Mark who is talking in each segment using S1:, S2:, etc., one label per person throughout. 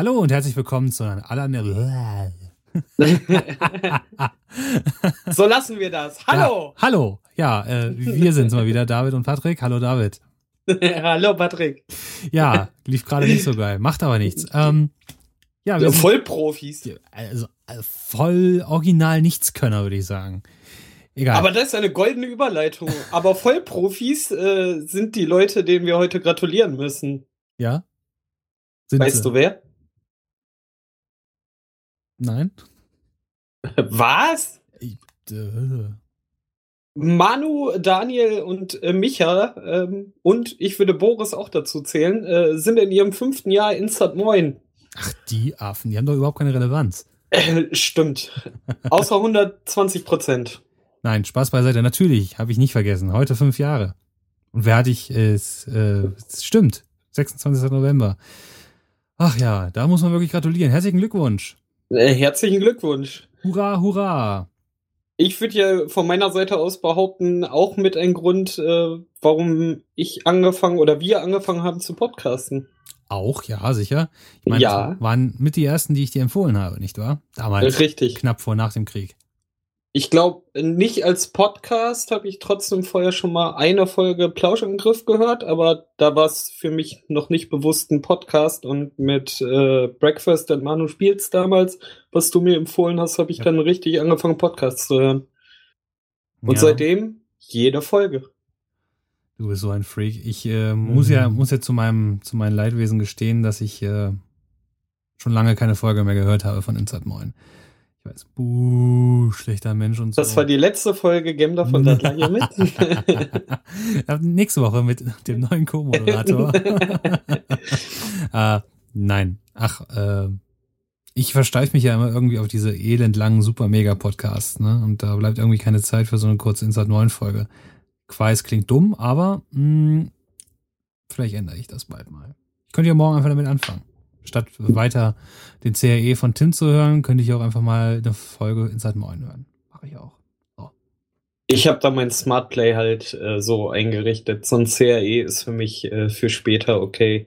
S1: Hallo und herzlich willkommen zu einer aller.
S2: so lassen wir das. Hallo.
S1: Ja, hallo. Ja, äh, wir sind mal wieder, David und Patrick. Hallo David.
S2: hallo Patrick.
S1: Ja, lief gerade nicht so geil. Macht aber nichts. Ähm,
S2: ja, wir sind, Vollprofis.
S1: Also, also voll original Nichtskönner, würde ich sagen.
S2: Egal. Aber das ist eine goldene Überleitung. Aber Vollprofis äh, sind die Leute, denen wir heute gratulieren müssen.
S1: Ja?
S2: Sind weißt sie? du wer?
S1: Nein.
S2: Was? Ich, äh. Manu, Daniel und äh, Micha ähm, und ich würde Boris auch dazu zählen, äh, sind in ihrem fünften Jahr Instant Moin.
S1: Ach, die Affen, die haben doch überhaupt keine Relevanz.
S2: Äh, stimmt. Außer 120 Prozent.
S1: Nein, Spaß beiseite. Natürlich, habe ich nicht vergessen. Heute fünf Jahre. Und wer hatte ich? Es, äh, es stimmt. 26. November. Ach ja, da muss man wirklich gratulieren. Herzlichen Glückwunsch.
S2: Äh, herzlichen Glückwunsch.
S1: Hurra, hurra.
S2: Ich würde ja von meiner Seite aus behaupten, auch mit ein Grund, äh, warum ich angefangen oder wir angefangen haben zu podcasten.
S1: Auch, ja, sicher.
S2: Ich meine, ja.
S1: waren mit die ersten, die ich dir empfohlen habe, nicht wahr? Damals.
S2: Richtig.
S1: Knapp vor nach dem Krieg.
S2: Ich glaube, nicht als Podcast habe ich trotzdem vorher schon mal eine Folge Plauschangriff gehört, aber da war es für mich noch nicht bewusst ein Podcast und mit äh, Breakfast and Manu spielst damals, was du mir empfohlen hast, habe ich ja. dann richtig angefangen, Podcasts zu hören. Und ja. seitdem jede Folge.
S1: Du bist so ein Freak. Ich äh, muss mhm. ja muss ja zu meinem zu meinem Leidwesen gestehen, dass ich äh, schon lange keine Folge mehr gehört habe von Inside Moin. Weiß, buh, schlechter Mensch und
S2: so. Das war die letzte Folge Gemda von Dattler hier mit.
S1: Nächste Woche mit dem neuen Co-Moderator. äh, nein, ach, äh, ich versteife mich ja immer irgendwie auf diese elendlangen Super-Mega-Podcasts, ne? Und da bleibt irgendwie keine Zeit für so eine kurze Inside 9 Folge. Quais klingt dumm, aber mh, hm, vielleicht ändere ich das bald mal. Ich könnte ja morgen einfach damit anfangen statt weiter den CRE von Tim zu hören, könnte ich auch einfach mal eine Folge Inside Moin hören. Mache ich auch. So.
S2: Ich habe da mein Smart Play halt äh, so eingerichtet. So ein CRE ist für mich äh, für später okay.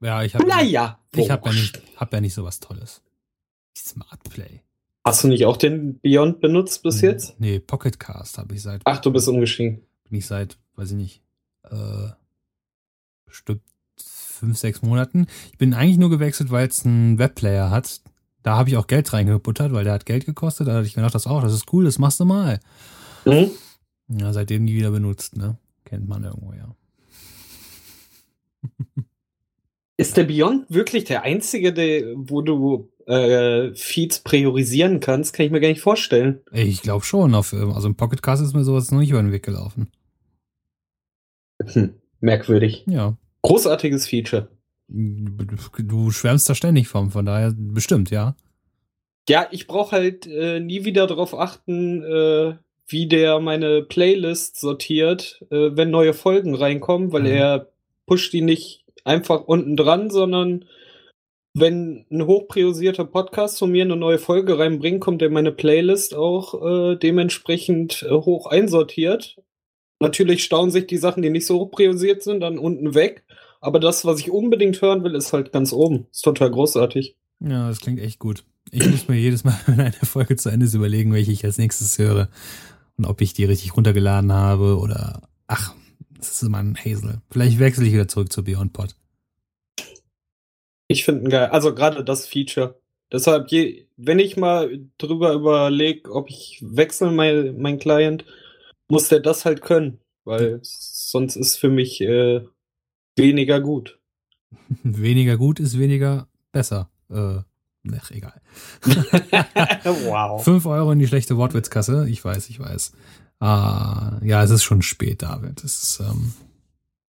S1: Ja, ich habe
S2: naja,
S1: ich habe ja nicht hab ja nicht so was Tolles. Smart Play.
S2: Hast du nicht auch den Beyond benutzt bis hm, jetzt?
S1: Nee, Pocket Cast habe ich seit.
S2: Ach, du bist umgestiegen.
S1: Bin ich seit, weiß ich nicht, äh, bestimmt fünf, sechs Monaten. Ich bin eigentlich nur gewechselt, weil es einen Webplayer hat. Da habe ich auch Geld reingebuttert, weil der hat Geld gekostet. Da hatte ich gedacht, das auch, das ist cool, das machst du mal. Mhm. Ja, seitdem nie wieder benutzt, ne? Kennt man irgendwo, ja.
S2: Ist der Beyond wirklich der einzige, der, wo du äh, Feeds priorisieren kannst? Kann ich mir gar nicht vorstellen.
S1: Ich glaube schon. Auf, also im Pocket Cast ist mir sowas noch nicht über den Weg gelaufen.
S2: Hm, merkwürdig.
S1: Ja.
S2: Großartiges Feature.
S1: Du schwärmst da ständig vom, von daher bestimmt, ja.
S2: Ja, ich brauche halt äh, nie wieder darauf achten, äh, wie der meine Playlist sortiert, äh, wenn neue Folgen reinkommen, weil mhm. er pusht die nicht einfach unten dran, sondern wenn ein hochpriorisierter Podcast von mir eine neue Folge reinbringt, kommt er meine Playlist auch äh, dementsprechend äh, hoch einsortiert. Natürlich staunen sich die Sachen, die nicht so hoch priorisiert sind, dann unten weg. Aber das, was ich unbedingt hören will, ist halt ganz oben. Ist total großartig.
S1: Ja, das klingt echt gut. Ich muss mir jedes Mal, wenn eine Folge zu Ende ist, überlegen, welche ich als nächstes höre. Und ob ich die richtig runtergeladen habe oder, ach, das ist immer ein Hazel. Vielleicht wechsle ich wieder zurück zu Beyond Pod.
S2: Ich finde geil. Also gerade das Feature. Deshalb, je, wenn ich mal drüber überlege, ob ich wechsle mein, mein Client, muss der das halt können. Weil sonst ist für mich äh, weniger gut.
S1: weniger gut ist weniger besser. Äh, ach, egal.
S2: wow.
S1: Fünf Euro in die schlechte Wortwitzkasse. Ich weiß, ich weiß. Ah, ja, es ist schon spät, David. Es ist, ähm,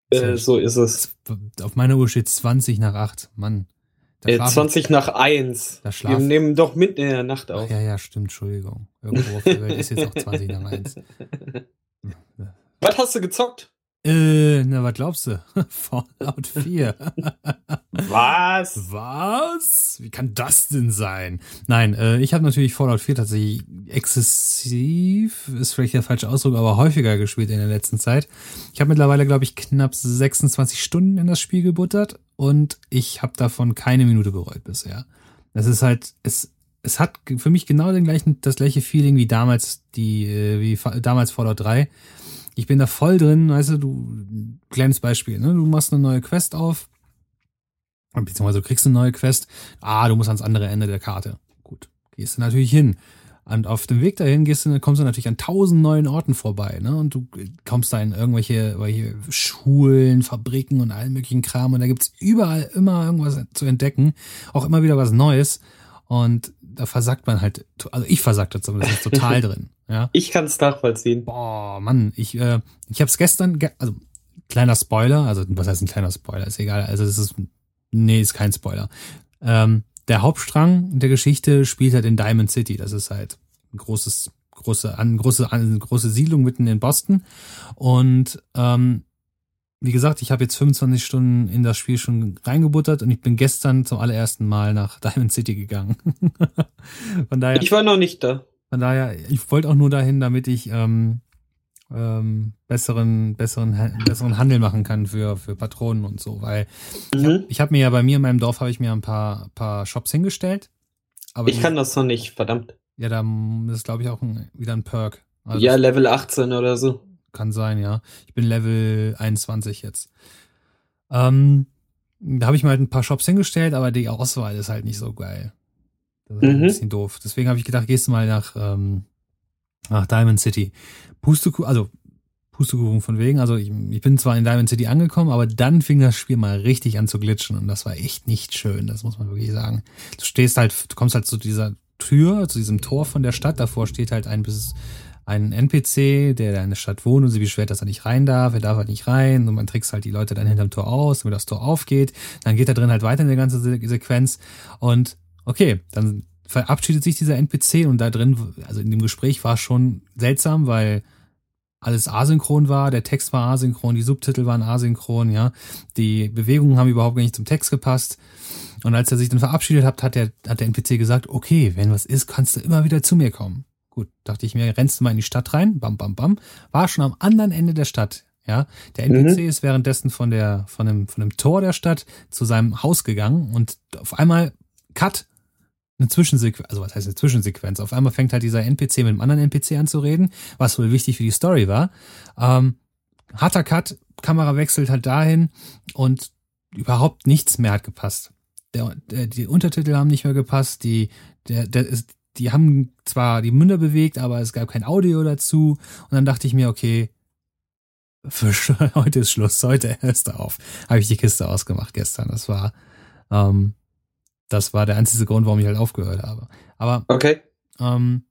S2: äh, so ist es.
S1: Auf meiner Uhr steht 20 nach 8. Mann.
S2: Äh, 20 nach 1. Wir nehmen doch mitten in der Nacht auf.
S1: Ach, ja, ja, stimmt. Entschuldigung. Irgendwo auf der Welt ist jetzt auch 20 nach 1.
S2: Was hast du gezockt?
S1: Äh, na, was glaubst du? Fallout 4.
S2: Was?
S1: Was? Wie kann das denn sein? Nein, äh, ich habe natürlich Fallout 4 tatsächlich exzessiv, ist vielleicht der falsche Ausdruck, aber häufiger gespielt in der letzten Zeit. Ich habe mittlerweile, glaube ich, knapp 26 Stunden in das Spiel gebuttert und ich habe davon keine Minute bereut bisher. Das ist halt, es, es hat für mich genau den gleichen, das gleiche Feeling wie damals die, äh, wie damals Fallout 3 ich bin da voll drin, weißt du, du, kleines Beispiel, ne? Du machst eine neue Quest auf, beziehungsweise du kriegst eine neue Quest, ah, du musst ans andere Ende der Karte. Gut, gehst du natürlich hin. Und auf dem Weg dahin gehst du, kommst du natürlich an tausend neuen Orten vorbei, ne? Und du kommst da in irgendwelche, irgendwelche Schulen, Fabriken und allen möglichen Kram. Und da gibt's überall immer irgendwas zu entdecken. Auch immer wieder was Neues. Und da versagt man halt, also ich versagte zumindest total drin. Ja.
S2: Ich kann es nachvollziehen.
S1: Boah, Mann, ich, äh, ich habe es gestern, ge also kleiner Spoiler, also was heißt ein kleiner Spoiler, ist egal, also das ist, nee, ist kein Spoiler. Ähm, der Hauptstrang der Geschichte spielt halt in Diamond City, das ist halt ein großes, große, an, große, an, große Siedlung mitten in Boston und ähm, wie gesagt, ich habe jetzt 25 Stunden in das Spiel schon reingebuttert und ich bin gestern zum allerersten Mal nach Diamond City gegangen.
S2: von daher, ich war noch nicht da.
S1: Von daher, ich wollte auch nur dahin, damit ich ähm, ähm, besseren, besseren, besseren Handel machen kann für, für Patronen und so, weil mhm. ich habe hab mir ja bei mir in meinem Dorf habe ich mir ein paar, paar Shops hingestellt.
S2: Aber ich die, kann das noch nicht, verdammt.
S1: Ja, da ist glaube ich auch ein, wieder ein Perk.
S2: Also ja, Level 18 oder so.
S1: Kann sein, ja. Ich bin Level 21 jetzt. Ähm, da habe ich mir halt ein paar Shops hingestellt, aber die Auswahl ist halt nicht so geil. Das ist mhm. ein bisschen doof. Deswegen habe ich gedacht, gehst du mal nach, ähm, nach Diamond City. Pustekuchen, also Pustekuchen von wegen. Also ich, ich bin zwar in Diamond City angekommen, aber dann fing das Spiel mal richtig an zu glitschen und das war echt nicht schön. Das muss man wirklich sagen. Du stehst halt, du kommst halt zu dieser Tür, zu diesem Tor von der Stadt. Davor steht halt ein bis einen NPC, der in der Stadt wohnt und sie beschwert, dass er nicht rein darf, er darf halt nicht rein und man trickst halt die Leute dann hinterm Tor aus, damit das Tor aufgeht. Dann geht er drin halt weiter in der ganzen Sequenz und okay, dann verabschiedet sich dieser NPC und da drin, also in dem Gespräch war schon seltsam, weil alles asynchron war, der Text war asynchron, die Subtitel waren asynchron, ja, die Bewegungen haben überhaupt nicht zum Text gepasst. Und als er sich dann verabschiedet hat, hat der, hat der NPC gesagt, okay, wenn was ist, kannst du immer wieder zu mir kommen. Gut, dachte ich mir, rennst du mal in die Stadt rein, bam, bam, bam, war schon am anderen Ende der Stadt. Ja, der NPC mhm. ist währenddessen von der, von dem, von dem Tor der Stadt zu seinem Haus gegangen und auf einmal Cut, eine Zwischensequenz, also was heißt eine Zwischensequenz? Auf einmal fängt halt dieser NPC mit einem anderen NPC an zu reden, was wohl wichtig für die Story war. Ähm, harter Cut, Kamera wechselt halt dahin und überhaupt nichts mehr hat gepasst. Der, der, die Untertitel haben nicht mehr gepasst, die, der, der ist, die haben zwar die Münder bewegt, aber es gab kein Audio dazu. Und dann dachte ich mir, okay, für heute ist Schluss, heute hörst du auf. Habe ich die Kiste ausgemacht gestern. Das war, ähm, das war der einzige Grund, warum ich halt aufgehört habe. Aber
S2: okay.
S1: ähm,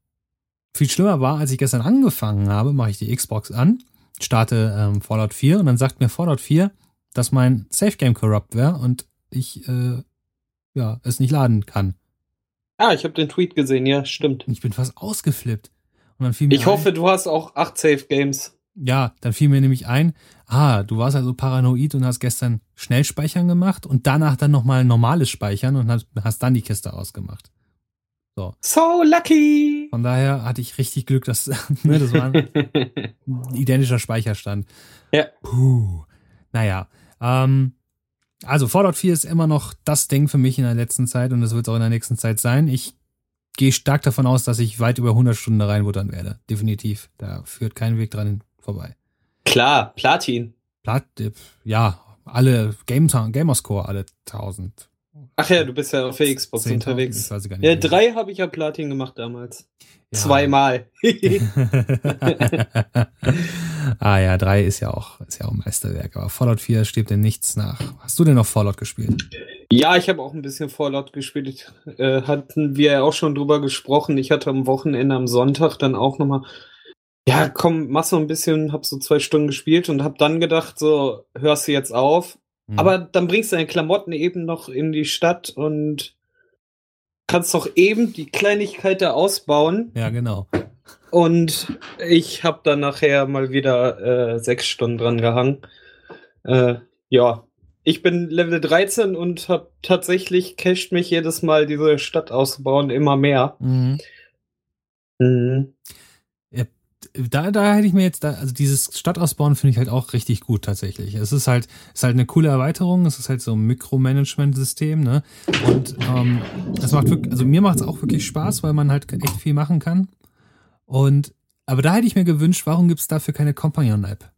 S1: viel schlimmer war, als ich gestern angefangen habe, mache ich die Xbox an, starte ähm, Fallout 4 und dann sagt mir Fallout 4, dass mein Safe Game corrupt wäre und ich äh, ja es nicht laden kann.
S2: Ah, ich habe den Tweet gesehen, ja, stimmt.
S1: Ich bin fast ausgeflippt.
S2: Und dann fiel mir ich ein, hoffe, du hast auch acht Safe Games.
S1: Ja, dann fiel mir nämlich ein, ah, du warst also paranoid und hast gestern Schnellspeichern gemacht und danach dann nochmal normales Speichern und hast, hast dann die Kiste ausgemacht.
S2: So. So lucky!
S1: Von daher hatte ich richtig Glück, dass ne, das war ein identischer Speicherstand.
S2: Ja.
S1: Puh. Naja. Ähm, also Fallout 4 ist immer noch das Ding für mich in der letzten Zeit und es wird auch in der nächsten Zeit sein. Ich gehe stark davon aus, dass ich weit über 100 Stunden da reinbuttern werde. Definitiv. Da führt kein Weg dran vorbei.
S2: Klar, Platin.
S1: Plat ja, alle Game Gamerscore, alle 1000.
S2: Ach ja, du bist ja auf der Xbox unterwegs. ja, drei habe ich ja Platin gemacht damals. Ja. Zweimal.
S1: ah ja, drei ist ja auch, ist ja auch ein Meisterwerk. Aber Fallout 4 steht denn nichts nach. Hast du denn noch Fallout gespielt?
S2: Ja, ich habe auch ein bisschen Fallout gespielt. Äh, hatten wir ja auch schon drüber gesprochen. Ich hatte am Wochenende, am Sonntag dann auch nochmal, ja, komm, mach so ein bisschen, hab so zwei Stunden gespielt und hab dann gedacht, so, hörst du jetzt auf. Mhm. Aber dann bringst du deine Klamotten eben noch in die Stadt und kannst doch eben die Kleinigkeit da ausbauen.
S1: Ja, genau.
S2: Und ich habe dann nachher mal wieder äh, sechs Stunden dran gehangen. Äh, ja, ich bin Level 13 und habe tatsächlich casht mich jedes Mal diese Stadt ausbauen immer mehr. Mhm.
S1: Mhm. Da, da hätte ich mir jetzt, da, also dieses Stadtausbauen finde ich halt auch richtig gut tatsächlich. Es ist halt, ist halt eine coole Erweiterung, es ist halt so ein Mikromanagement-System, ne? Und ähm, es macht wirklich, also mir macht es auch wirklich Spaß, weil man halt echt viel machen kann. Und aber da hätte ich mir gewünscht, warum gibt es dafür keine Companion-App?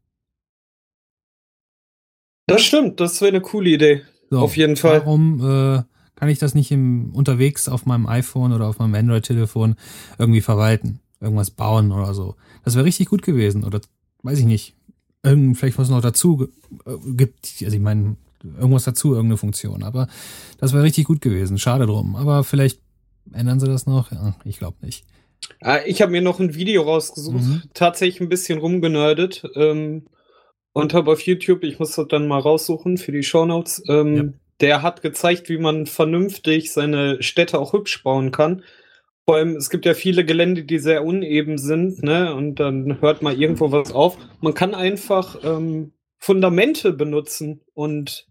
S2: Das stimmt, das wäre eine coole Idee. So, auf jeden Fall.
S1: Warum äh, kann ich das nicht im, unterwegs auf meinem iPhone oder auf meinem Android-Telefon irgendwie verwalten? Irgendwas bauen oder so. Das wäre richtig gut gewesen. Oder weiß ich nicht. Irgend, vielleicht was noch dazu äh, gibt. Also ich meine, irgendwas dazu, irgendeine Funktion. Aber das wäre richtig gut gewesen. Schade drum. Aber vielleicht ändern sie das noch. Ja, ich glaube nicht.
S2: Ah, ich habe mir noch ein Video rausgesucht, mhm. tatsächlich ein bisschen rumgenördet. Ähm, und habe auf YouTube, ich muss das dann mal raussuchen für die Shownotes, ähm, ja. der hat gezeigt, wie man vernünftig seine Städte auch hübsch bauen kann. Vor allem, es gibt ja viele Gelände, die sehr uneben sind, ne? Und dann hört mal irgendwo was auf. Man kann einfach ähm, Fundamente benutzen und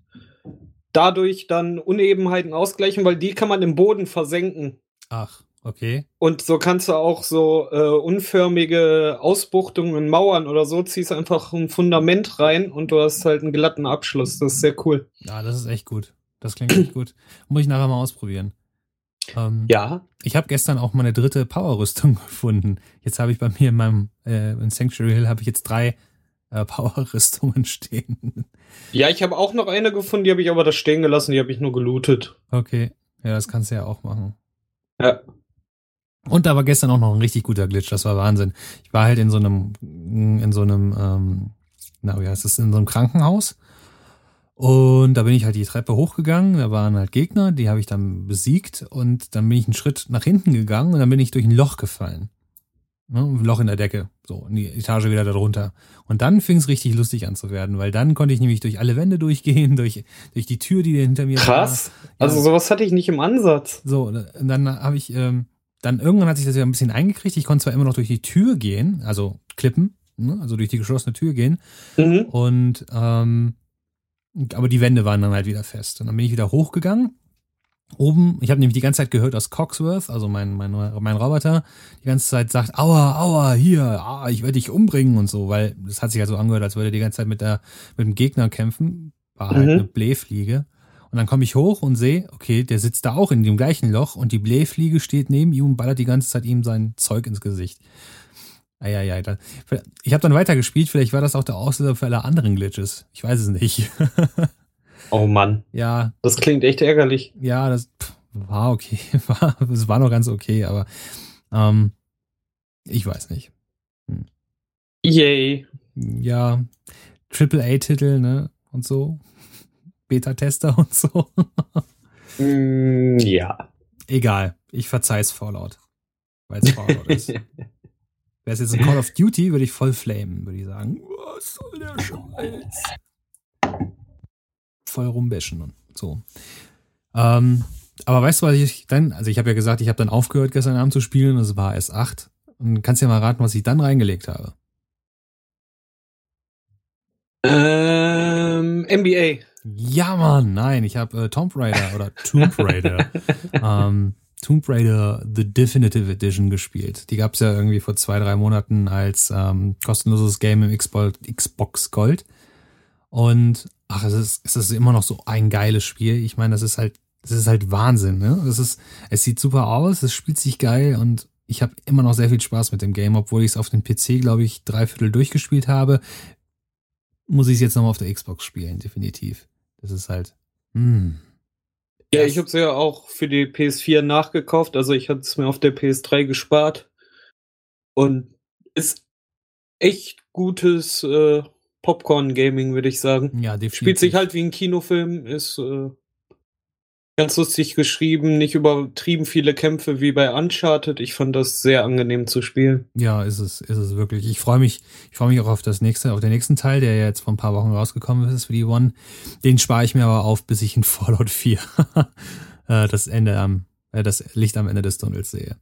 S2: dadurch dann Unebenheiten ausgleichen, weil die kann man im Boden versenken.
S1: Ach. Okay.
S2: Und so kannst du auch so äh, unförmige Ausbuchtungen in Mauern oder so, ziehst einfach ein Fundament rein und du hast halt einen glatten Abschluss. Das ist sehr cool.
S1: Ja, das ist echt gut. Das klingt echt gut. Muss ich nachher mal ausprobieren.
S2: Ähm, ja.
S1: Ich habe gestern auch meine dritte Power-Rüstung gefunden. Jetzt habe ich bei mir in meinem äh, in Sanctuary Hill habe ich jetzt drei äh, Power-Rüstungen stehen.
S2: Ja, ich habe auch noch eine gefunden, die habe ich aber da stehen gelassen, die habe ich nur gelootet.
S1: Okay. Ja, das kannst du ja auch machen.
S2: Ja.
S1: Und da war gestern auch noch ein richtig guter Glitch, das war Wahnsinn. Ich war halt in so einem, in so einem, ähm, na, wie heißt das, in so einem Krankenhaus. Und da bin ich halt die Treppe hochgegangen, da waren halt Gegner, die habe ich dann besiegt und dann bin ich einen Schritt nach hinten gegangen und dann bin ich durch ein Loch gefallen. Ne, ein Loch in der Decke, so, in die Etage wieder darunter. Und dann fing es richtig lustig an zu werden, weil dann konnte ich nämlich durch alle Wände durchgehen, durch, durch die Tür, die hinter mir
S2: Krass. war. Krass. Also sowas hatte ich nicht im Ansatz.
S1: So, und dann habe ich, ähm, dann irgendwann hat sich das ja ein bisschen eingekriegt. Ich konnte zwar immer noch durch die Tür gehen, also klippen, ne? also durch die geschlossene Tür gehen. Mhm. Und ähm, aber die Wände waren dann halt wieder fest. Und dann bin ich wieder hochgegangen. Oben, ich habe nämlich die ganze Zeit gehört, dass Coxworth, also mein, mein, mein Roboter, die ganze Zeit sagt, aua, aua, hier, ah, ich werde dich umbringen und so, weil das hat sich halt so angehört, als würde er die ganze Zeit mit der mit dem Gegner kämpfen. War halt mhm. eine Blähfliege. Und dann komme ich hoch und sehe, okay, der sitzt da auch in dem gleichen Loch und die Blähfliege steht neben ihm und ballert die ganze Zeit ihm sein Zeug ins Gesicht. Eieiei. Da, ich habe dann weitergespielt, vielleicht war das auch der Auslöser für alle anderen Glitches. Ich weiß es nicht.
S2: oh Mann.
S1: Ja.
S2: Das klingt echt ärgerlich.
S1: Ja, das pff, war okay. Es war noch ganz okay, aber ähm, ich weiß nicht.
S2: Hm. Yay.
S1: Ja, Triple A-Titel, ne? Und so. Beta-Tester und so.
S2: mm, ja.
S1: Egal, ich verzeih's Fallout. Weil es Fallout ist. Wäre es jetzt ein Call of Duty, würde ich voll flamen, würde ich sagen. Was soll der Scheiß? Voll rumbäschen und so. Ähm, aber weißt du, was ich dann, also ich habe ja gesagt, ich habe dann aufgehört gestern Abend zu spielen, es war S8. Und kannst ja mal raten, was ich dann reingelegt habe.
S2: Ähm, NBA.
S1: Ja, Mann, nein, ich habe äh, Tomb Raider oder Tomb Raider, ähm, Tomb Raider The Definitive Edition gespielt. Die gab's ja irgendwie vor zwei, drei Monaten als ähm, kostenloses Game im Xbox Gold. Und ach, es ist, es ist immer noch so ein geiles Spiel. Ich meine, das ist halt, das ist halt Wahnsinn, ne? Es ist, es sieht super aus, es spielt sich geil und ich habe immer noch sehr viel Spaß mit dem Game, obwohl ich es auf dem PC, glaube ich, dreiviertel durchgespielt habe. Muss ich es jetzt nochmal auf der Xbox spielen, definitiv. Das ist halt. Hm.
S2: Ja, ich habe es ja auch für die PS4 nachgekauft. Also ich hatte es mir auf der PS3 gespart. Und ist echt gutes äh, Popcorn-Gaming, würde ich sagen.
S1: Ja, definitiv.
S2: Spielt sich halt wie ein Kinofilm, ist äh, ganz lustig geschrieben, nicht übertrieben viele Kämpfe wie bei Uncharted. Ich fand das sehr angenehm zu spielen.
S1: Ja, ist es, ist es wirklich. Ich freue mich, ich freue mich auch auf das nächste, auf den nächsten Teil, der jetzt vor ein paar Wochen rausgekommen ist für die One. Den spare ich mir aber auf, bis ich in Fallout 4 äh, das Ende am, äh, das Licht am Ende des Tunnels sehe.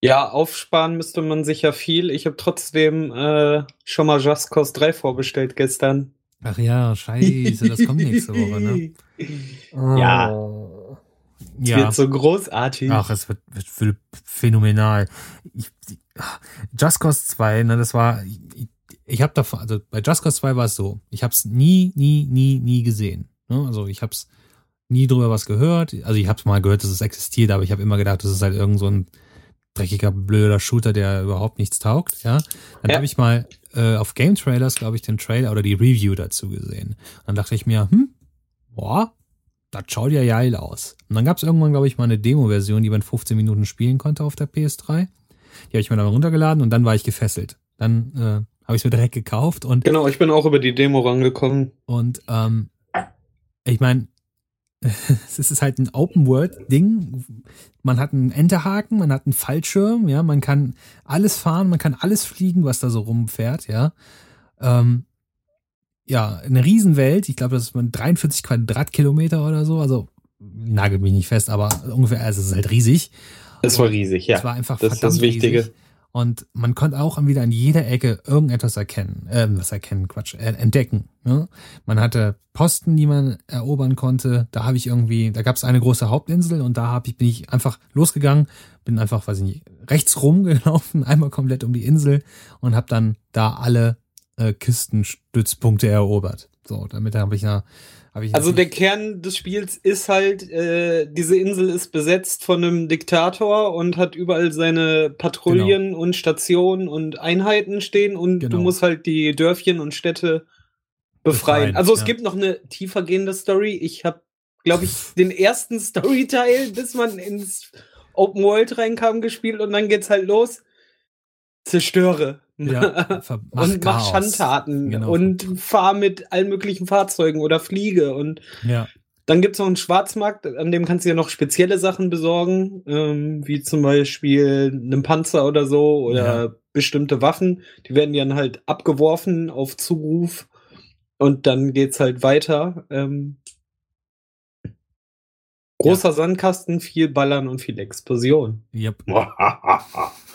S2: Ja, aufsparen müsste man sicher viel. Ich habe trotzdem äh, schon mal Just Cause 3 vorbestellt gestern.
S1: Ach ja, scheiße, das kommt nächste Woche, ne?
S2: Ja. Es
S1: Ja.
S2: wird so großartig.
S1: Ach, es wird, wird phänomenal. Ich, Just Cause 2, ne, das war, ich, ich habe davon, also bei Just Cause 2 war es so, ich habe es nie, nie, nie, nie gesehen. Ne? Also ich habe es nie drüber was gehört. Also ich habe mal gehört, dass es existiert, aber ich habe immer gedacht, das ist halt irgend so ein dreckiger, blöder Shooter, der überhaupt nichts taugt. Ja, dann
S2: Ja.
S1: habe ich mal äh, auf Game Trailers, glaube ich, den Trailer oder die Review dazu gesehen. Dann dachte ich mir, hm, boah, das schaut ja geil aus. Und dann gab es irgendwann, glaube ich, mal eine Demo-Version, die man 15 Minuten spielen konnte auf der PS3. Die habe ich mir dann runtergeladen und dann war ich gefesselt. Dann äh, habe ich es mir direkt gekauft und
S2: Genau, ich bin auch über die Demo rangekommen.
S1: und ähm, ich meine, es ist halt ein Open-World-Ding. Man hat einen Enterhaken, man hat einen Fallschirm, ja, man kann alles fahren, man kann alles fliegen, was da so rumfährt, ja. Ähm, ja, eine Riesenwelt. Ich glaube, das ist man 43 Quadratkilometer oder so. Also nagelt mich nicht fest, aber ungefähr, also es ist halt riesig.
S2: Das war riesig, ja.
S1: Es war einfach
S2: das ist
S1: verdammt
S2: das Wichtige.
S1: riesig. Und man konnte auch wieder an jeder Ecke irgendetwas erkennen, äh, was erkennen, Quatsch, äh, entdecken. Ne? Man hatte Posten, die man erobern konnte. Da habe ich irgendwie, da gab es eine große Hauptinsel und da habe ich bin ich einfach losgegangen, bin einfach, weiß ich nicht, rechts rumgelaufen, einmal komplett um die Insel und habe dann da alle äh, Kistenstützpunkte erobert. So, damit habe ich na, habe ich
S2: Also der Kern des Spiels ist halt, äh, diese Insel ist besetzt von einem Diktator und hat überall seine Patrouillen und Stationen und Einheiten stehen und
S1: Genau.
S2: du musst halt die Dörfchen und Städte befreien.
S1: Befreien,
S2: also es
S1: ja.
S2: gibt noch eine tiefergehende Story. Ich habe, glaube ich, den ersten Storyteil, bis man ins Open World reinkam, gespielt und dann geht's halt los. Zerstöre.
S1: Ja, mach
S2: und mach
S1: Chaos.
S2: Schandtaten
S1: Genau.
S2: und fahr mit allen möglichen Fahrzeugen oder fliege. Und
S1: Ja,
S2: dann gibt's noch einen Schwarzmarkt, an dem kannst du ja noch spezielle Sachen besorgen, ähm, wie zum Beispiel einen Panzer oder so oder
S1: Ja.
S2: bestimmte Waffen. Die werden dann halt abgeworfen auf Zuruf und dann geht's halt weiter. Ähm, großer Sandkasten, viel Ballern und viel Explosion.
S1: yep.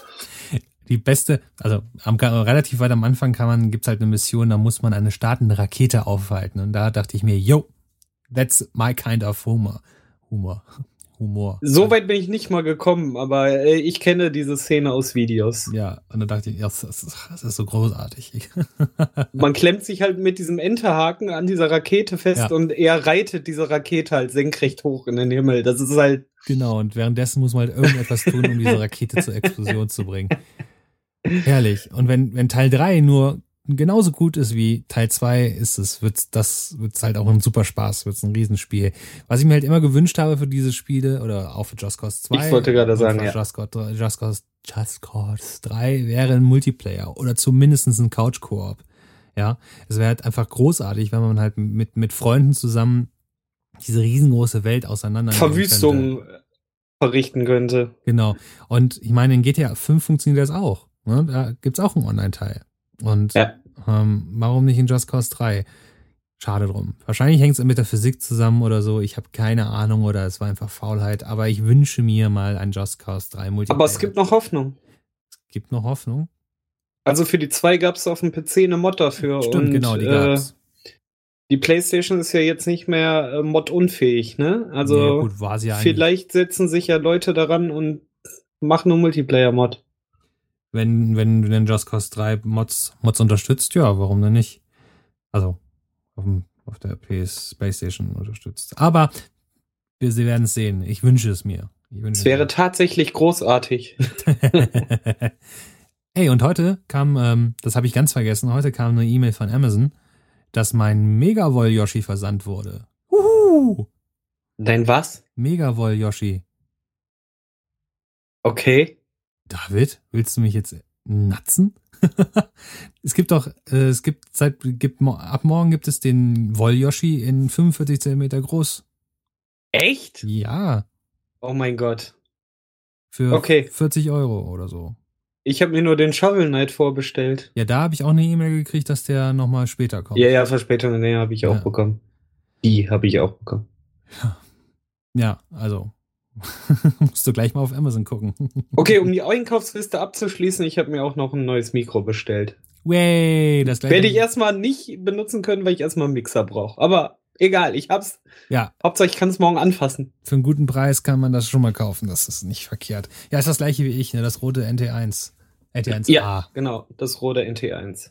S1: die beste, also am, relativ weit am Anfang kann man, gibt's halt eine Mission, da muss man eine startende Rakete aufhalten. Und da dachte ich mir, yo, that's my kind of humor. Humor. Humor.
S2: So weit bin ich nicht mal gekommen, aber äh, ich kenne diese Szene aus Videos.
S1: Ja, und dann dachte ich, ja, das, ist, das ist so großartig.
S2: Man klemmt sich halt mit diesem Enterhaken an dieser Rakete fest
S1: Ja.
S2: und er reitet diese Rakete halt senkrecht hoch in den Himmel. Das ist halt,
S1: genau, und währenddessen muss man halt irgendetwas tun, um diese Rakete zur Explosion zu bringen. Herrlich. Und wenn, wenn Teil 3 nur genauso gut ist wie Teil 2, ist es, wird's, das wird's halt auch ein super Spaß, wird's ein Riesenspiel. Was ich mir halt immer gewünscht habe für diese Spiele, oder auch für Just Cause 2.
S2: Ich wollte gerade sagen, ja.
S1: Just Cause, 3 Just Cause, Just Cause 3 wäre ein Multiplayer oder zumindest ein Couch-Koop. Ja, es wäre halt einfach großartig, wenn man halt mit, mit Freunden zusammen diese riesengroße Welt auseinander
S2: Verwüstung verrichten könnte.
S1: Genau. Und ich meine, in GTA 5 funktioniert das auch. Ne? Da gibt's auch einen Online-Teil. Und
S2: Ja.
S1: ähm, warum nicht in Just Cause 3? Schade drum. Wahrscheinlich hängt es mit der Physik zusammen oder so. Ich habe keine Ahnung oder es war einfach Faulheit. Aber ich wünsche mir mal ein Just Cause 3 Multiplayer.
S2: Aber es gibt noch Hoffnung.
S1: Es gibt noch Hoffnung.
S2: Also für die 2 gab es auf dem PC eine Mod dafür.
S1: Stimmt,
S2: und,
S1: genau, die
S2: äh,
S1: gab's.
S2: die PlayStation ist ja jetzt nicht mehr äh, modunfähig, ne? Also
S1: Nee, gut, war sie ja
S2: vielleicht setzen sich ja Leute daran und machen nur Multiplayer-Mod.
S1: Wenn, wenn du den Just Cause 3 Mods, Mods unterstützt, ja, warum denn nicht? Also, auf, dem, auf der PS PlayStation unterstützt. Aber wir sie werden es sehen. Ich wünsche es mir. Ich wünsche
S2: Es wäre tatsächlich großartig.
S1: mir. hey, und heute kam, ähm, das habe ich ganz vergessen, heute kam eine E-Mail von Amazon, dass mein Megavoll Yoshi versandt wurde. Uhu!
S2: Dein was?
S1: Megavoll Yoshi.
S2: Okay.
S1: David, willst du mich jetzt natzen? es gibt doch, äh, es gibt seit, gibt, ab morgen gibt es den Woll-Yoshi in 45 Zentimeter groß.
S2: Echt?
S1: Ja,
S2: Oh mein Gott.
S1: für
S2: Okay.
S1: 40 Euro oder so.
S2: Ich habe mir nur den Shovel Knight vorbestellt.
S1: Ja, da habe ich auch eine E-Mail gekriegt, dass der nochmal später kommt.
S2: Ja, ja, Verspätungen, nee, habe ich auch
S1: Ja.
S2: bekommen. Die habe ich auch bekommen.
S1: Ja, also Musst du gleich mal auf Amazon gucken.
S2: okay, um die Einkaufsliste abzuschließen, ich habe mir auch noch ein neues Mikro bestellt.
S1: Way, das
S2: Werde ich erstmal nicht benutzen können, weil ich erstmal einen Mixer brauche. Aber egal, ich hab's.
S1: Ja.
S2: Hauptsache, ich kann es morgen anfassen.
S1: Für einen guten Preis kann man das schon mal kaufen. Das ist nicht verkehrt. Ja, ist das gleiche wie ich, ne? Das rote NT1. NT1A.
S2: Ja, genau. Das rote NT1.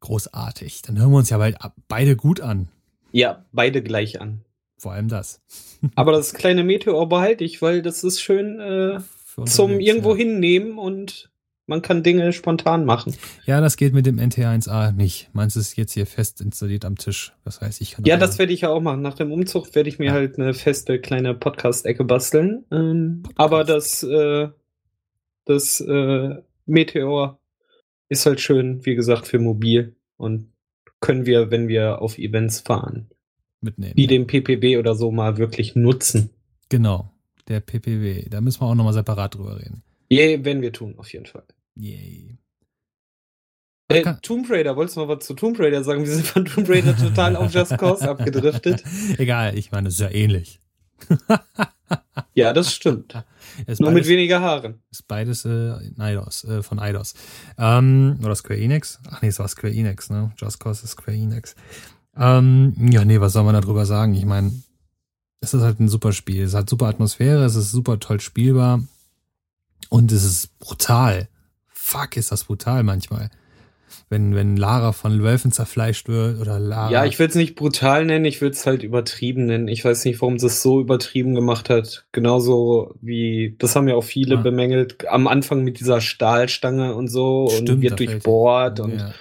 S1: Großartig. Dann hören wir uns ja bald beide gut an.
S2: Ja, beide gleich an.
S1: Vor allem das.
S2: Aber das kleine Meteor behalte ich, weil das ist schön äh, zum irgendwo ja. hinnehmen und man kann Dinge spontan machen.
S1: Ja, das geht mit dem NT1A nicht. Meins ist jetzt hier fest installiert am Tisch. Das heißt, ich kann.
S2: Ja, das werde ich ja auch machen. Nach dem Umzug werde ich mir ja. halt eine feste kleine Podcast-Ecke basteln. Ähm, Podcast. Aber das, äh, das äh, Meteor ist halt schön, wie gesagt, für mobil und können wir, wenn wir auf Events fahren,
S1: mitnehmen.
S2: Wie den PPW oder so mal wirklich nutzen.
S1: Genau, der PPW. Da müssen wir auch nochmal separat drüber reden.
S2: Yay, wenn wir tun, auf jeden Fall.
S1: Yay.
S2: Äh, Tomb Raider, wolltest du mal was zu Tomb Raider sagen? Wir sind von Tomb Raider total auf Just Cause abgedriftet.
S1: Egal, ich meine, es ist ja ähnlich.
S2: ja, das stimmt. Nur beides, mit weniger Haaren.
S1: Ist beides äh, Eidos, äh, von Eidos. Ähm, oder Square Enix? Ach nee, es war Square Enix, ne? Just Cause ist Square Enix. Ähm, ja, nee, was soll man darüber sagen? Ich meine, es ist halt ein super Spiel. Es hat super Atmosphäre, es ist super toll spielbar und es ist brutal. Fuck, ist das brutal manchmal. Wenn, wenn Lara von Wölfen zerfleischt wird oder Lara.
S2: Ja, ich will es nicht brutal nennen, ich will es halt übertrieben nennen. Ich weiß nicht, warum sie es so übertrieben gemacht hat. Genauso wie, das haben ja auch viele ja. bemängelt, am Anfang mit dieser Stahlstange und so Stimmt, und wird durchbohrt und. Ja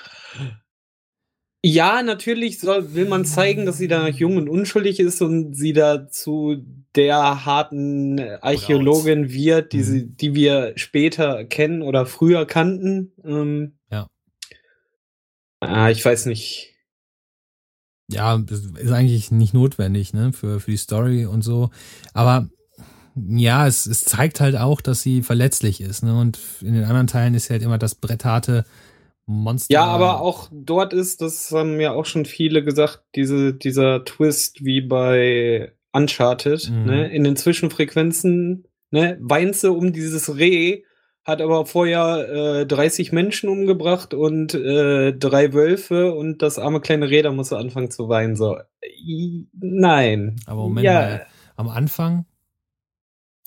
S2: ja, natürlich soll, will man zeigen, dass sie da jung und unschuldig ist und sie da zu der harten Archäologin wird, die, mhm. sie, die wir später kennen oder früher kannten. Ähm,
S1: ja.
S2: Ah, ich weiß nicht.
S1: Ja, ist eigentlich nicht notwendig, ne, für, für die Story und so. Aber ja, es, es zeigt halt auch, dass sie verletzlich ist, ne? Und in den anderen Teilen ist ja halt immer das brettharte Monster.
S2: Ja, aber auch dort ist, das haben ja auch schon viele gesagt, diese, dieser Twist wie bei Uncharted, mhm. ne, in den Zwischenfrequenzen, ne, weint sie um dieses Reh, hat aber vorher äh, 30 Menschen umgebracht und äh, drei Wölfe und das arme kleine Reh, da muss er anfangen zu weinen. So, I, nein.
S1: Aber Moment ja. mal, am Anfang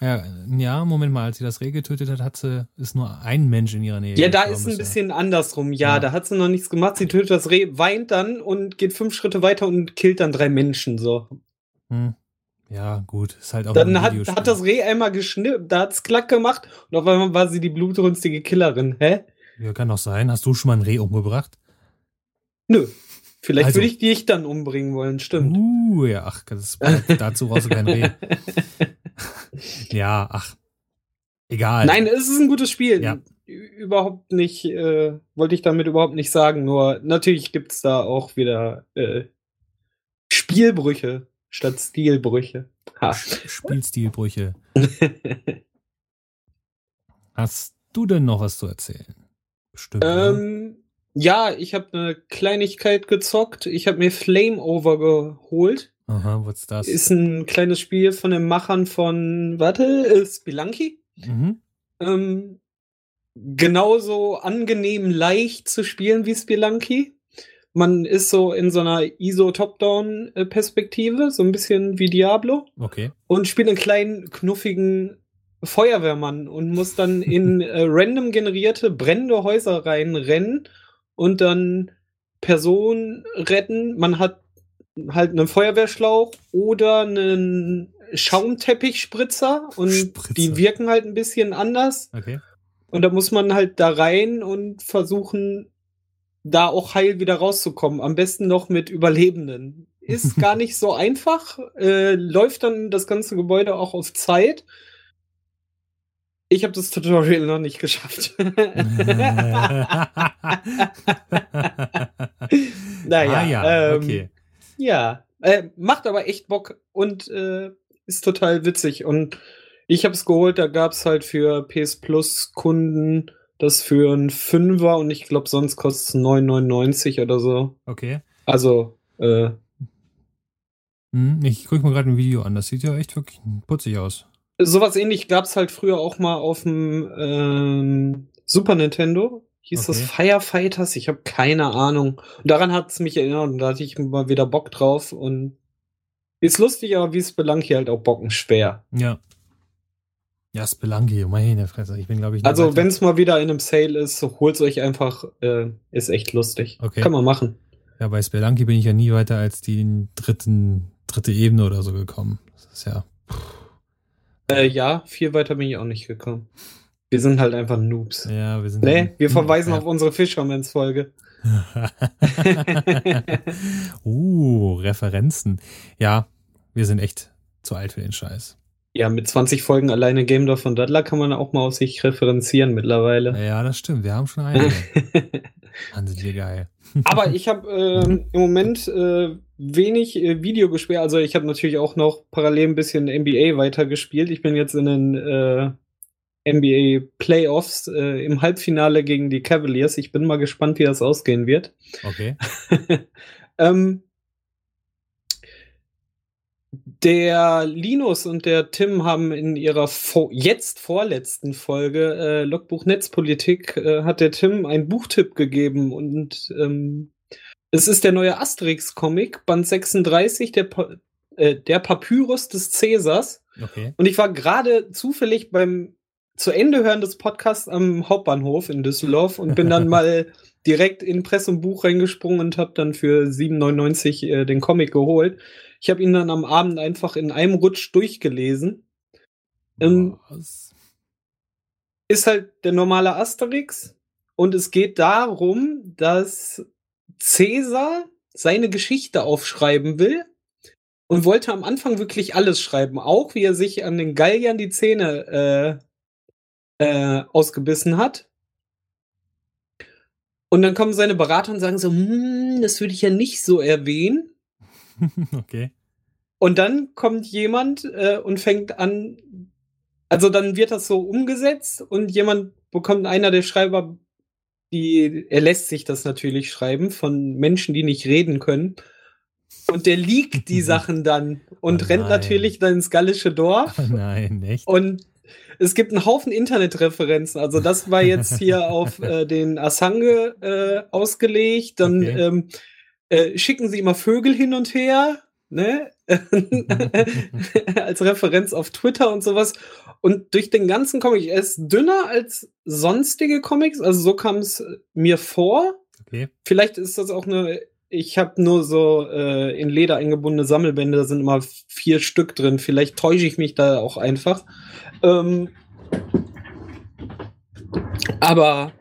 S1: ja, ja, Moment mal, als sie das Reh getötet hat, hat sie, ist nur ein Mensch in ihrer Nähe.
S2: Ja, da ist ein bisschen andersrum. Ja, ja, da hat sie noch nichts gemacht. Sie tötet das Reh, weint dann und geht fünf Schritte weiter und killt dann drei Menschen, so.
S1: Hm. Ja, gut, ist halt auch
S2: Dann hat, hat das Reh einmal geschnippt, da hat's klack gemacht und auf einmal war sie die blutrünstige Killerin. Hä?
S1: Ja, kann doch sein. Hast du schon mal ein Reh umgebracht?
S2: Nö. Vielleicht also, würde ich dich dann umbringen wollen, stimmt.
S1: Uh, ja, ach, das, dazu brauchst du kein Reh. ja, ach. Egal.
S2: Nein, es ist ein gutes Spiel. Ja. Überhaupt nicht, äh, wollte ich damit überhaupt nicht sagen. Nur natürlich gibt es da auch wieder äh, Spielbrüche statt Stilbrüche.
S1: Ha. Spielstilbrüche. Hast du denn noch was zu erzählen?
S2: Bestimmt. Ähm, ja, ich habe eine Kleinigkeit gezockt. Ich habe mir Flame Over geholt.
S1: Aha, what's das?
S2: Ist ein kleines Spiel von den Machern von, warte, Spelunky.
S1: Mhm.
S2: Ähm, genauso angenehm leicht zu spielen wie Spelunky. Man ist so in so einer ISO-Top-Down-Perspektive, so ein bisschen wie Diablo.
S1: Okay.
S2: Und spielt einen kleinen, knuffigen Feuerwehrmann und muss dann in äh, random generierte brennende Häuser reinrennen und dann Personen retten. Man hat halt einen Feuerwehrschlauch oder einen Schaumteppichspritzer und Spritzer. die wirken halt ein bisschen anders.
S1: Okay.
S2: Und da muss man halt da rein und versuchen, da auch heil wieder rauszukommen. Am besten noch mit Überlebenden. Ist gar nicht so einfach. Äh, läuft dann das ganze Gebäude auch auf Zeit. Ich habe das Tutorial noch nicht geschafft. naja,
S1: ah, ja, ähm, okay.
S2: Ja, äh, macht aber echt Bock und äh, ist total witzig. Und ich habe es geholt, da gab es halt für PS Plus Kunden das für ein Fünfer und ich glaube, sonst kostet es 9,99 oder so.
S1: Okay.
S2: Also, äh.
S1: Hm, ich gucke mir gerade ein Video an. Das sieht ja echt wirklich putzig aus.
S2: Sowas ähnlich gab's halt früher auch mal auf dem ähm, Super Nintendo. Hieß
S1: Okay.
S2: das Firefighters? Ich habe keine Ahnung. Und daran hat's mich erinnert und da hatte ich mal wieder Bock drauf und ist lustig, aber wie es belangt hier halt auch bockenschwer.
S1: Ja. Ja, Spelunky, meine Fresse. Ich bin, glaube ich,
S2: Also wenn es mal wieder in einem Sale ist, holt's euch einfach, äh, ist echt lustig.
S1: Okay.
S2: Kann man machen.
S1: Ja, bei Spelunky bin ich ja nie weiter als die dritten, dritte Ebene oder so gekommen. Das ist ja.
S2: Äh, ja, viel weiter bin ich auch nicht gekommen. Wir sind halt einfach Noobs.
S1: Ja, wir sind.
S2: Nee, wir verweisen
S1: ja.
S2: auf unsere Fishermans-Folge.
S1: uh, Referenzen. Ja, wir sind echt zu alt für den Scheiß.
S2: Ja, mit 20 Folgen alleine Game Dorf und Daddler kann man auch mal aus sich referenzieren mittlerweile.
S1: Ja, das stimmt. Wir haben schon einige. Mann, sind wir geil.
S2: Aber ich habe ähm, im Moment äh, wenig äh, Video gespielt. Also ich habe natürlich auch noch parallel ein bisschen NBA weitergespielt. Ich bin jetzt in den äh, NBA Playoffs äh, im Halbfinale gegen die Cavaliers. Ich bin mal gespannt, wie das ausgehen wird.
S1: Okay.
S2: ähm, der Linus und der Tim haben in ihrer vor jetzt vorletzten Folge äh, Logbuch Netzpolitik äh, hat der Tim einen Buchtipp gegeben und ähm, es ist der neue Asterix-Comic, Band 36, der, Pa- äh, der Papyrus des Cäsars.
S1: Okay.
S2: Und ich war gerade zufällig beim zu Ende hören des Podcasts am Hauptbahnhof in Düsseldorf und bin dann mal direkt in Press und Buch reingesprungen und habe dann für 7,99 äh, den Comic geholt. Ich habe ihn dann am Abend einfach in einem Rutsch durchgelesen. Ähm? Ist halt der normale Asterix und es geht darum, dass Cäsar seine Geschichte aufschreiben will und wollte am Anfang wirklich alles schreiben, auch wie er sich an den Galliern die Zähne äh, äh, ausgebissen hat. Und dann kommen seine Berater und sagen so, hm, das würde ich ja nicht so erwähnen.
S1: okay.
S2: Und dann kommt jemand äh, und fängt an, also dann wird das so umgesetzt und jemand bekommt einer der Schreiber, die, er lässt sich das natürlich schreiben von Menschen, die nicht reden können. Und der liegt die Sachen dann und
S1: Oh
S2: rennt natürlich dann ins gallische Dorf.
S1: Oh nein, echt?
S2: Und es gibt einen Haufen Internetreferenzen. Also das war jetzt hier auf äh, den Assange äh, ausgelegt. Dann
S1: Okay.
S2: ähm, äh, schicken sie immer Vögel hin und her, ne? als Referenz auf Twitter und sowas. Und durch den ganzen Comic, er ist dünner als sonstige Comics, also so kam es mir vor.
S1: Okay.
S2: Vielleicht ist das auch eine. Ich habe nur so äh, in Leder eingebundene Sammelbände, da sind immer vier Stück drin. Vielleicht täusche ich mich da auch einfach. Ähm, aber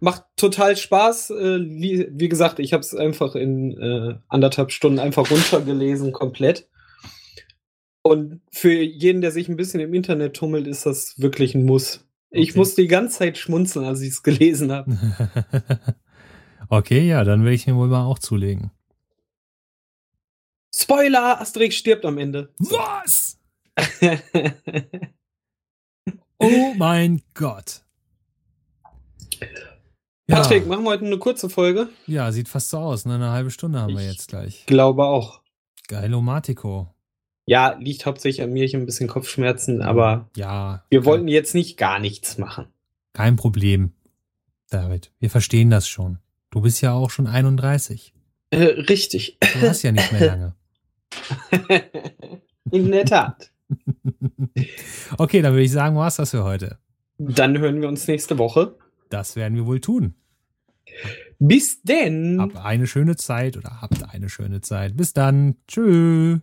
S2: macht total Spaß. Äh, wie, gesagt, ich habe es einfach in äh, anderthalb Stunden einfach runtergelesen, komplett. Und für jeden, der sich ein bisschen im Internet tummelt, ist das wirklich ein Muss. Ich
S1: Okay.
S2: musste die ganze Zeit schmunzeln, als ich es gelesen habe.
S1: okay, ja, dann will ich mir wohl mal auch zulegen.
S2: Spoiler, Asterix stirbt am Ende.
S1: Was? Oh mein Gott. Ja,
S2: Patrick, machen wir heute eine kurze Folge?
S1: ja, sieht fast so aus. Ne? Eine halbe Stunde haben wir
S2: Ich-
S1: jetzt gleich.
S2: Glaube auch.
S1: Geilomatico.
S2: Ja, liegt hauptsächlich an mir, ich habe ein bisschen Kopfschmerzen, aber
S1: Ja.
S2: wir wollten jetzt nicht gar nichts machen.
S1: Kein Problem, David. Wir verstehen das schon. Du bist ja auch schon 31.
S2: Äh, richtig.
S1: Du hast ja nicht mehr lange.
S2: In der Tat.
S1: okay, dann würde ich sagen, war's das für heute.
S2: Dann hören wir uns nächste Woche.
S1: Das werden wir wohl tun.
S2: Bis denn.
S1: Habt eine schöne Zeit oder habt eine schöne Zeit. Bis dann. Tschüss.